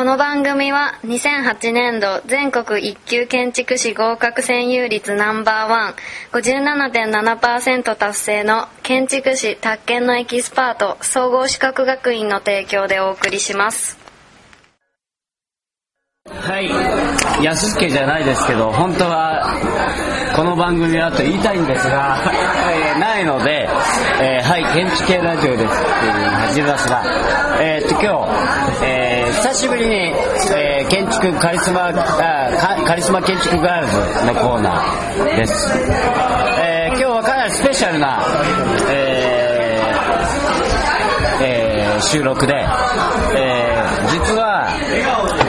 この番組は2008年度全国一級建築士合格占有率ナンバーワン57.7%達成の建築士宅建のエキスパート総合資格学院の提供でお送りします。はい。安助じゃないですけど本当はこの番組はと言いたいんですが、えーないので、えーはい建築系ラジオですっていう始めますがえーっと今日、えー久しぶりに、えー建築カリスマあカカリスマ建築ガールズのコーナーです、えー今日はかなりスペシャルな、えーえー収録で、えー実は、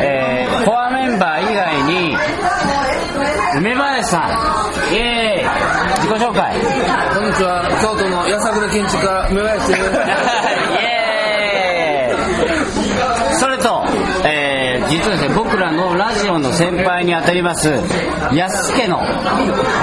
えーコアメンバー以外に梅林さん。イエーイ。自己紹介。こんにちは、京都のやさぐれ建築家、梅林です。イエーイそれと、えー実はですね僕らのラジオの先輩にあたります安助の、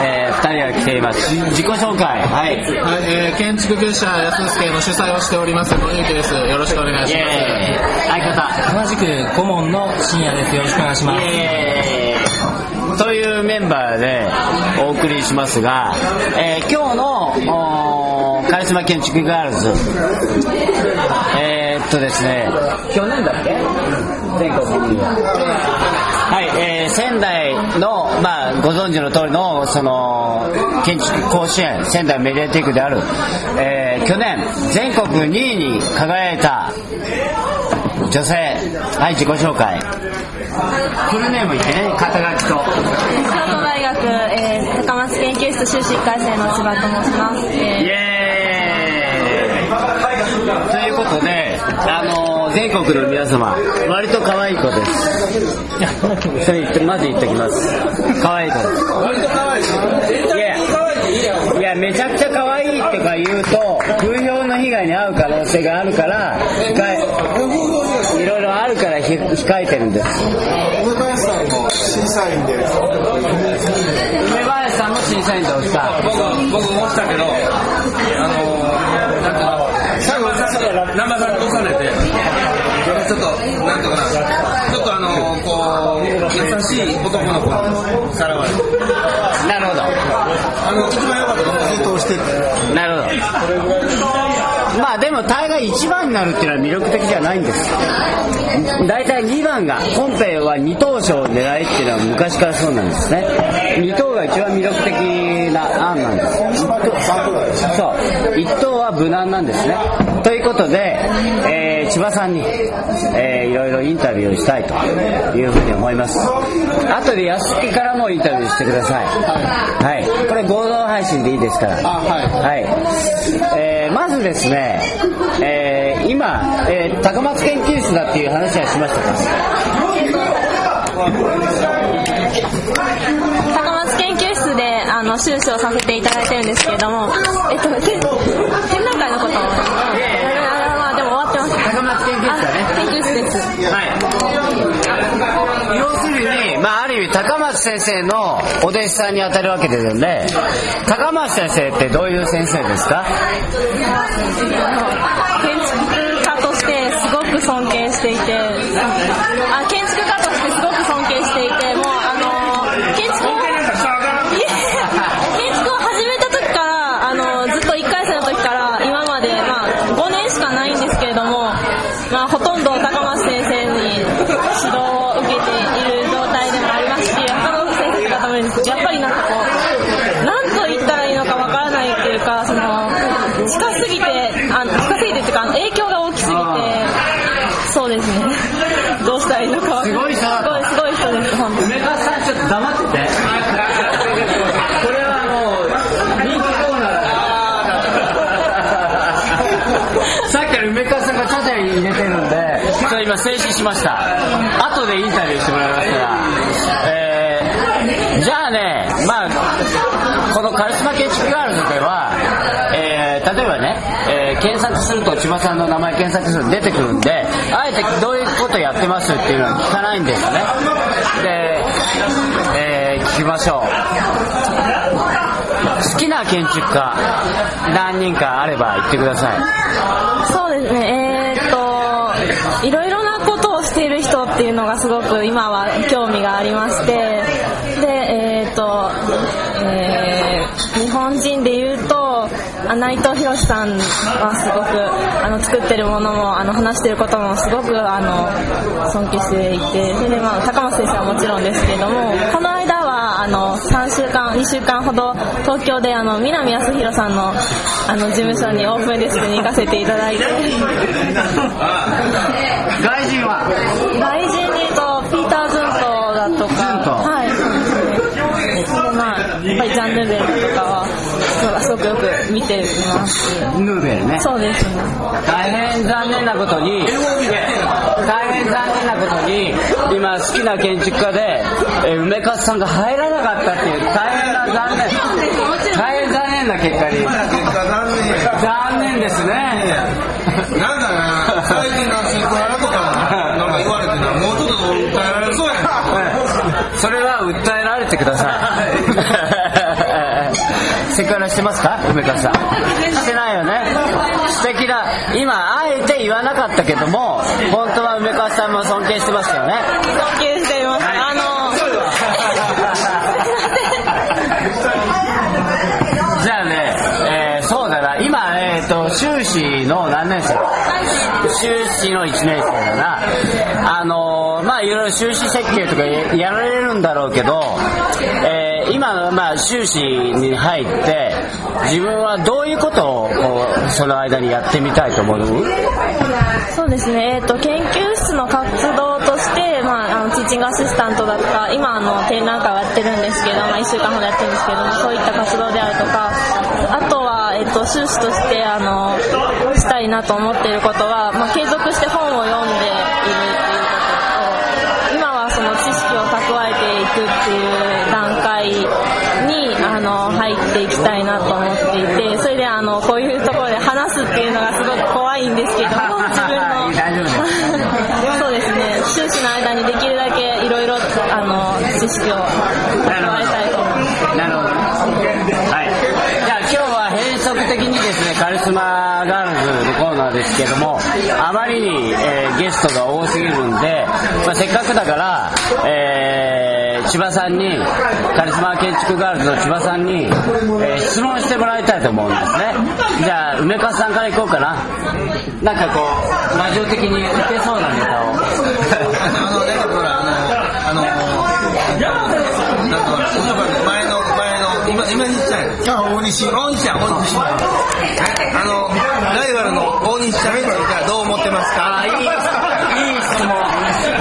えー、2人が来ています。自己紹介。はい。はい、えー、建築技術者安助の主催をしております、野ゆうきです。よろしくお願いイします。相方。同じく顧問の深夜です。よろしくお願いします。というメンバーでお送りしますが、えー今日のカリスマ建築ガールズ。えーっとですね去年だっけ？全国にはい、えー仙台の、まあ、ご存知の通りのその建築甲子園仙台メディアテックである、えー去年全国2位に輝いた女性はい自己紹介。フルネーム言ってね肩書きと。京都大学、えー、高松研究室修士1回生の千葉と申します、イえエーイということで、あ全国の皆様割と可愛い子です。それ言ってまず言っておきます。可愛い子です。割と可愛いいやいやめちゃくちゃ可愛いってか言うと風評の被害に遭う可能性があるから控えいろいろあるからひ控えてるんです。梅林さんの審査員で、梅林さんも審査員で押した。僕、僕思ったけど、あのー、なんか、最後、南波さんに押されて、ちょっと、なんとかな、ちょっとあのー、こう、優しい男の子にさらわれて、なるほどあの、一番良かったのはずっと押してて。なるほど。まあでも大概1番になるっていうのは魅力的じゃないんです。大体2番が、本編は2等賞を狙いっていうのは昔からそうなんですね。2等が一番魅力的な案なんです。そう。1等は無難なんですね。ということで、えー千葉さんに、えーいろいろインタビューをしたいというふうに思います。後で安木からもインタビューしてください。はい。これ合同配信でいいですから。あはいはい。えーまずですね、えー今、えー高松研究室だっていう話はしましたか？ー高松研究室であの修士をさせていただいてるんですけれども、えっと、展展覧会のことを、な。研究室だね研究室です。はい。要するに、まあ、ある意味、高松先生のお弟子さんに当たるわけですよね。高松先生ってどういう先生ですか建築家としてすごく尊敬していて、あ建築家としてすごく尊敬していて、もうあの建築をいや建築を始めた時からあのずっと1回生の時から今までまあ5年しかないんですけれども、まあほとんど高松先生に指導を受けている状態でもありますし、他の先生方もいるんですけど、やっぱりなんかこう。なんと言ったらいいのかわからないっていうか、その、近すぎて、あの近すぎてっていうか、あの影響が大きすぎて、そうですね。どうしたらいいのかわからない。すごい人だすごい、すごい人です、本当に。梅川さん、ちょっと黙ってて。これはもう、人気コーナーさっきから梅川さんが縦に入れてるんで、それ今静止しました。後でインタビューしてもらいますから。えー、じゃあね、まあ、このカリスマ建築ガールズでは、えー、例えばね、えー検索すると千葉さんの名前検索すると出てくるんで、あえてどういうことやってますっていうのは聞かないんですよね。で、えー聞きましょう。好きな建築家、何人かあれば言ってください。そうですね、えーっと、いろいろっていうのがすごく今は興味がありましてでえっ、と、えー日本人で言うと内藤博さんはすごくあの作ってるものもあの話してることもすごくあの尊敬していてで、まあ、高松先生はもちろんですけれどもこの間はあの3週間2週間ほど東京であの南康弘さんのあの事務所にオープンデスクに行かせていただいて。人は。外人に言うとピーター・ズントだとか。はい。でまあやっぱりジャン・ヌーベルとかはそうすごくよく見ています。ヌーベルね。そうですね。大変残念なことに大変残念なことに今好きな建築家で、えー梅勝さんが入らなかったっていう大変な残念。大変残念な結果に。残念。ですね。なんかな最近なセクハラとかなんか言われてなもうちょっと訴えられそうやなそれは訴えられてくださいセクハラしてますか？梅川さん。してないよね。素敵だ今あえて言わなかったけども本当は梅川さんも尊敬してますよね。尊敬しています。あ じゃあね、えーそうだな。今えっ、と修士の何年生？修士の1年生だな。あのーまあいろいろ修士設計とかややられるんだろうけど、えー今まあ修士に入って自分はどういうことをその間にやってみたいと思う？そうですね、えー、と研究室の活動として、まあ、あのティーチングアシスタントだった今あの展覧会をやってるんですけど、まあ、1週間ほどやってるんですけどそういった活動であるとかあとは、えー、と修士としてあのしたいなと思っていることは、まあ、継続して本を読んでいるっていうことと今はその知識を蓄えていくっていうっていきたいなと思っていてそれであのこういうところで話すっていうのがすごく怖いんですけども自分のそうですね修士の間にできるだけいろいろあの知識を蓄えたいと思いますなるほど。はい。じゃあ今日は変則的にですね、カリスマガールズのコーナーですけども、あまりに、えーゲストが多すぎるんで、まあ、せっかくだから、えー千葉さんに、カリスマ建築ガールズの千葉さんに、えー質問してもらいたいと思うんですね。じゃあ、梅川さんから行こうかな。なんかこう、ラジオ的にいけそうなネタを。あのね、ほら、あの、あの、なんとか、前の、前の、今、今西ちゃんや。あ、大西。大西ちゃん、大西。あの、ライバルの大西ちゃんについてはどう思ってますかあいい、いい質問。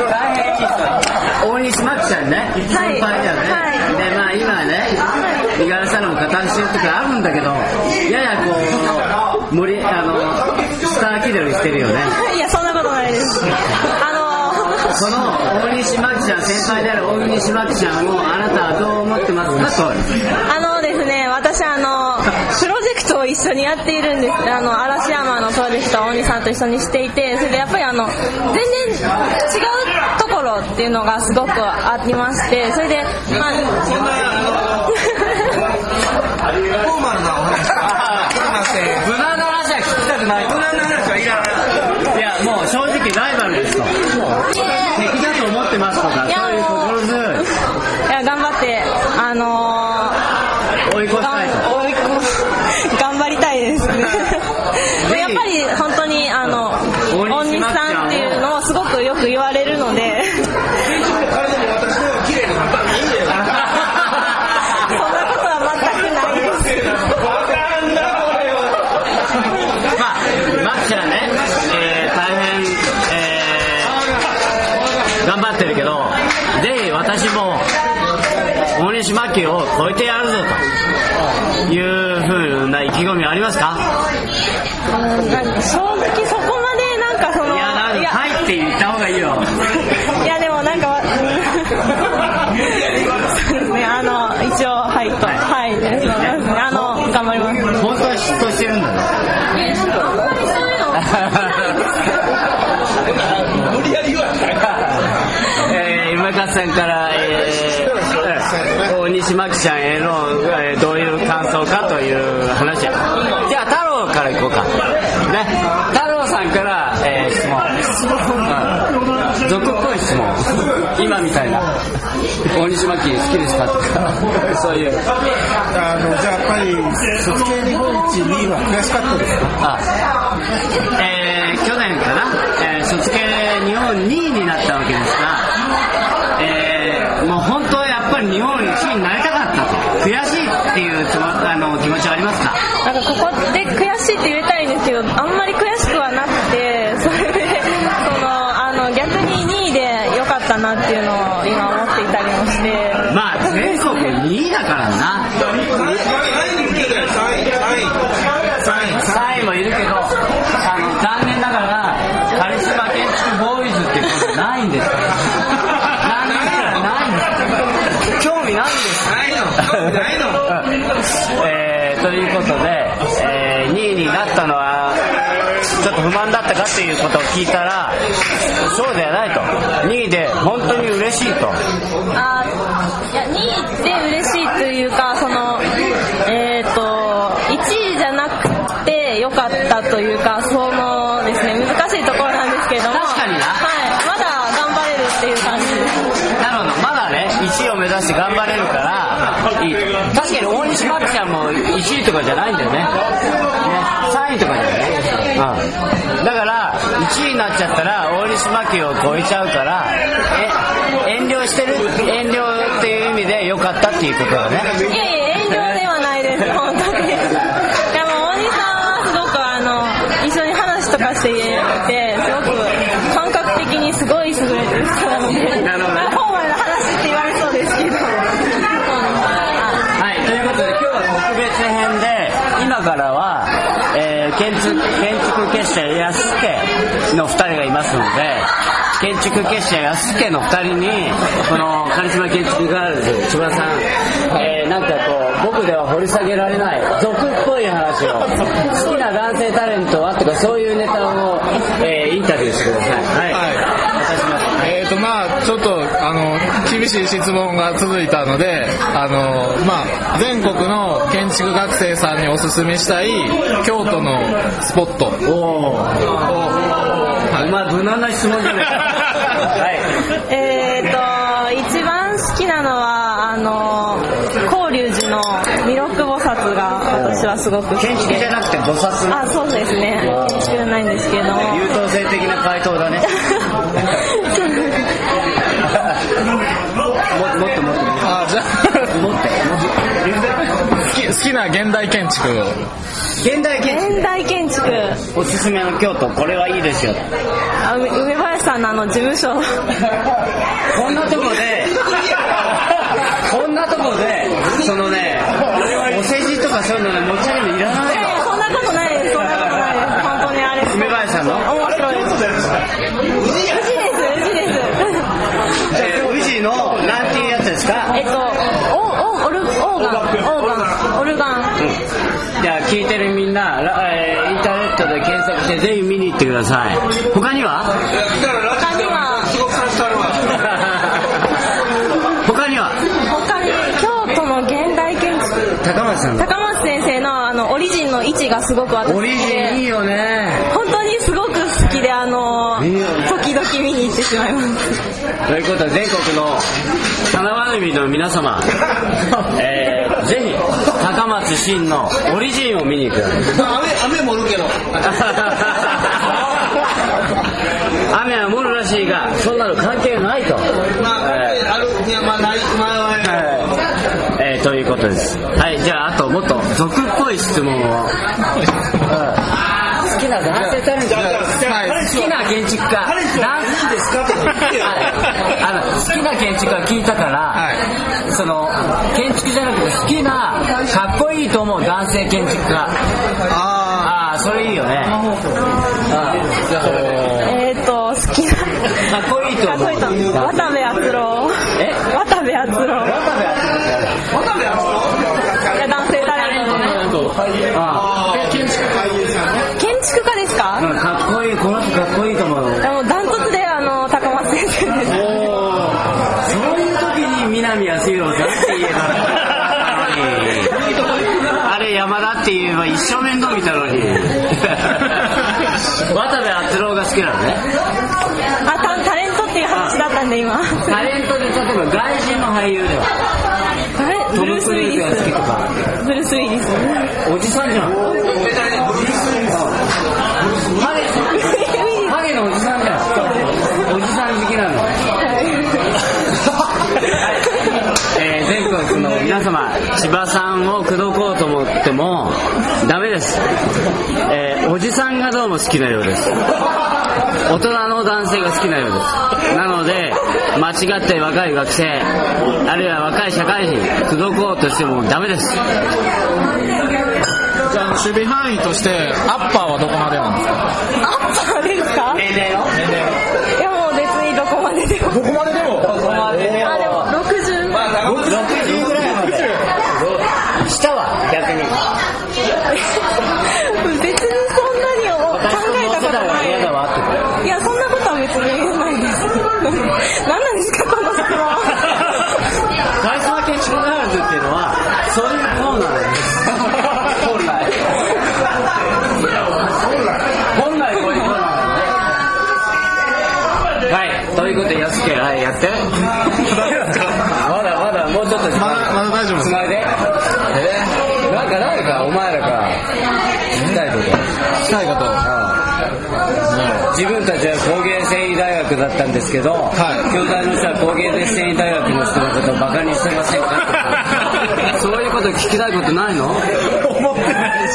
大変いい質問。大西真紀ちゃんね、先輩だよね。はいで、まあ今ね、五十嵐さんのも加担してる時あるんだけど、ややこう、無理、あの、スター気取りしてるよね。いやそんなことないですあのその大西真紀ちゃん、先輩である大西真紀ちゃんをあなたはどう思ってますか？と。あのですね、私あの、プロジェクトを一緒にやっているんです。あの、嵐山のプロジェクトを大西さんと一緒にしていて、それでやっぱりあの、全然違うとっていうのがすごくありまして、それで、まあ、フォーマルなお話が聞きません。無難な話は聞きたくない。無難な話はいらない。いや、もう正直ライバルですと。敵だと思ってますとか、そういう心強い。いや、頑張って、あの追って言った方がいいよ。いやでもなんかうですねあの一応はい。とはい。ですそうですねあの頑張ります。本当は嫉妬してるんだね。無理やり言わ今川さんから、えー、大西真紀ちゃんへの、えーどういう感想かという話じゃあ太郎からいこうかね太郎さんから、えー質問うん俗っぽい質問今みたいな大西真紀好きですか？と かそういう。あのじゃあやっぱり卒系日本一2位は悔しかったですか？あえー、去年かな、えー、卒系日本2位になったわけですが、えー、もう本当はやっぱり日本1位になりたかったと。悔しいっていうつもあの気持ちはありますか？なんかここで悔しいって言えたらいいんですけどあんまり悔しくはなくてそれでそのあの逆に2位で良かったなっていうのを今思っていたりもしてまあ全国2位だからな3位もいるけどあの残念ながらカリスマ建築ボーイズっていうことないんですからなんでないんです興味ないの？ないの？えーということで、えー2位になったのはちょっと不満だったかっていうことを聞いたらそうではないと。2位で本当に嬉しいと。あいや2位で嬉しいというかその1位になっちゃったら大西真紀を超えちゃうからえ遠慮してる？遠慮っていう意味で良かったっていうことだね。いやいや遠慮ではないです本当に。いやもう大西さんはすごくあの一緒に話とかしていてすごく感覚的にすごい優れてる人なので話って言われそうですけど。はい、ということで今日は特別編で今からは、えー建築建築結社安家の2人がいますので建築結社安家の2人にこのカリスマ建築ガールズ千葉さん、えーなんかこう僕では掘り下げられない俗っぽい話を好きな男性タレントはとかそういうネタを、えーインタビューしてくださいはい、はいお願いしますえーとまあちょっとあの厳しい質問が続いたのであのまあ全国の建築学生さんにおすすめしたい京都のスポット。おおお前無難な質問じゃないか。はい。えーと一番好きなのはあの法隆寺の弥勒菩薩が私はすごく好き建築じゃでなくて菩薩？あそうですね。建築じゃないんですけど。も優等生的な回答だね ももっともっとあじゃあもっと好き好きな現代建築。を現代建築。現代建築おすすめの京都これはいいですよ。あ梅梅林さんのあの事務所。こんなとこで こんなとこでそのねお世辞とかそういうのね持ち上げるのいらないいやいやそんなことないです。そんなことないです。本当にあれ梅林さんの？面白いです。宇治です宇治です。えー宇治のなんていうオオオルガン。オーガン。オルガン。じゃあ聞いてるみんな、らえーインターネットで検索してぜひ見に行ってください。他には？他には。他には？他に京都の現代建築。高松さん高松先生のあのオリジンの位置がすごく私好きオリジンいいでよねしまいます。ということで全国の七番組の皆様、えー、ぜひ高松新のオリジンを見に行ください。雨雨もるけど。雨は降るらしいがそんなの関係ないと、まあえー。あるいやまあない前はえーということです。はいじゃああともっと俗っぽい質問を、好きな男性タレント好きな建築家男性ですかってはいあの好きな建築家聞いたから、その建築じゃなくて好きなかっこいいと思う男性建築家南康弘さんって言えばあれ山田って言えば一生面倒見たのに。渡部篤郎が好きなのね。あタタレントっていうちだったんで今。タレントで例えば外人の俳優では。ブルース・ウィリトムクルーズが好きとか。スブルース・ウィリス。おじさんじゃん。ハゲのおじさんじゃん。おじさん好きなのの皆様千葉さんを口説こうと思ってもダメです、えーおじさんがどうも好きなようです。大人の男性が好きなようです。なので間違って若い学生あるいは若い社会人口説こうとしてもダメです。じゃあ守備範囲としてアッパーはどこまでなんですか？何なんですかこの質問カリスマ建築ガールズっていうのはそういうコーナーなんです本来本来こういうコーナーなんではいということで安家はいやってまだまだもうちょっとまだまだ大丈夫つないでえーなんかないかお前らから聞きたいことしたいこと自分たちは工芸繊維大学だったんですけど、はい。兄弟の人は工芸繊維大学の人のことをバカにしてませんか？っ てそういうこと聞きたいことないの？思ってない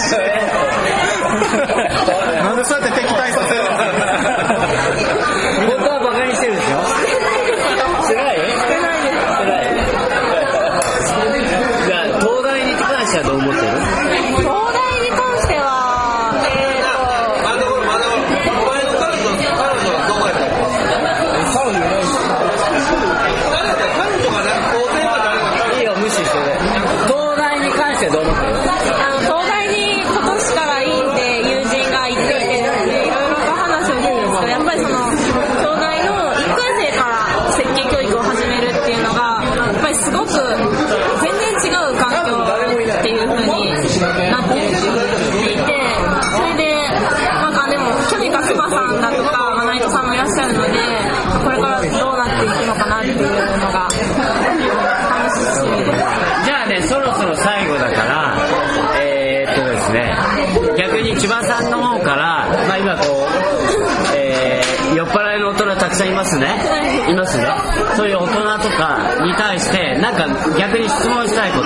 そういう大人とかに対して、なんか逆に質問したいこと、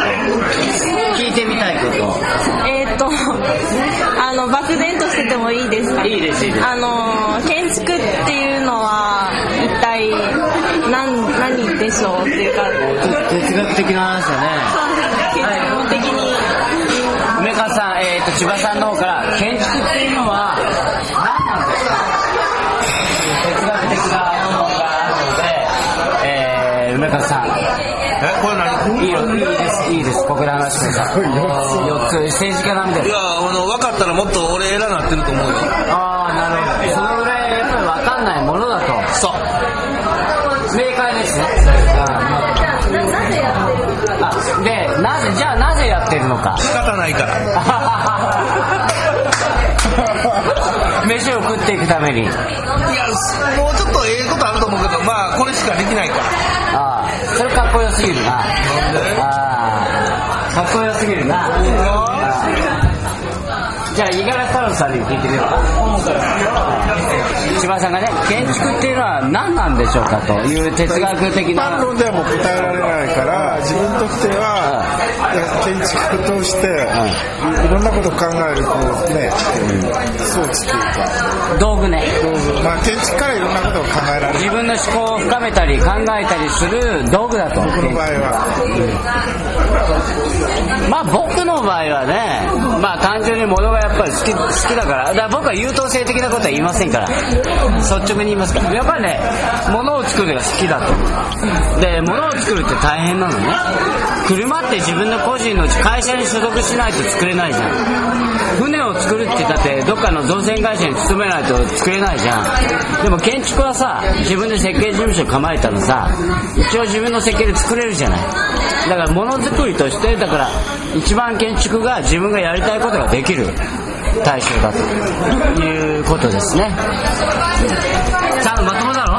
聞いてみたいこと。えーっと、あの、漠然としててもいいですか？いいですいいです。あの、建築っていうのは、一体、何、何でしょうっていうか、哲学的な話だね。建築的に、梅川さん、えー、っと、千葉さんの方かです、いいです、ここで話してください。4つ、政治家なんでい。やあの分かったらもっと俺偉なってると思うよああ、なるほど。そのぐらいやっぱり分かんないものだと。そう明快ですね。あ、で、なぜ、じゃあなぜやってるのか。仕方ないから 飯を食っていくために。いやもうちょっとええことあると思うけどまあこれしかできないからああ、それかっこよすぎるな。ああ、かっこよすぎるな。ああじゃあ、五十嵐太郎さんに聞いてみようか。千葉さんがね、建築っていうのは何なんでしょうかという哲学的一般な。論ではもう答えられないから自分としては、建築として、いいろんなことを考えるこうね、装置というか道具ね。道具まあ建築からいろんなことを考えられる自分の思考を深めたり考えたりする道具だと。僕の場合はまあ僕の場合はね、まあ単純に物がやっぱり好き好きだから、だから僕は優等生的なことは言いませんから、率直に言いますから、やっぱりね、物を作るのが好きだと。で、物を作るって大変なのね。車って自分の個人のうち会社に所属しないと作れないじゃん。船を作るって言って、どっかの造船会社に勤めないと作れないじゃん。でも建築はさ、自分で設計事務所構えたらさ、一応自分の設計で作れるじゃない。だからものづくりとしてだから一番建築が自分がやりたいことができる対象だということですねちゃんとまともだろ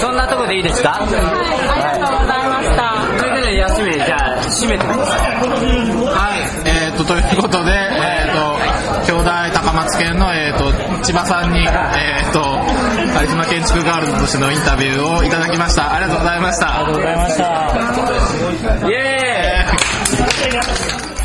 そんなとこでいいですか？はい、ありがとうございました。それでね休みじゃあ締めてくださいはい、えー、と、ということで、えー、と、兄弟高松県の、えー、と、千葉さんに、えー、と、カリスマ建築ガールズとしてのインタビューをいただきました。ありがとうございました。ありがとうございました。イエーイ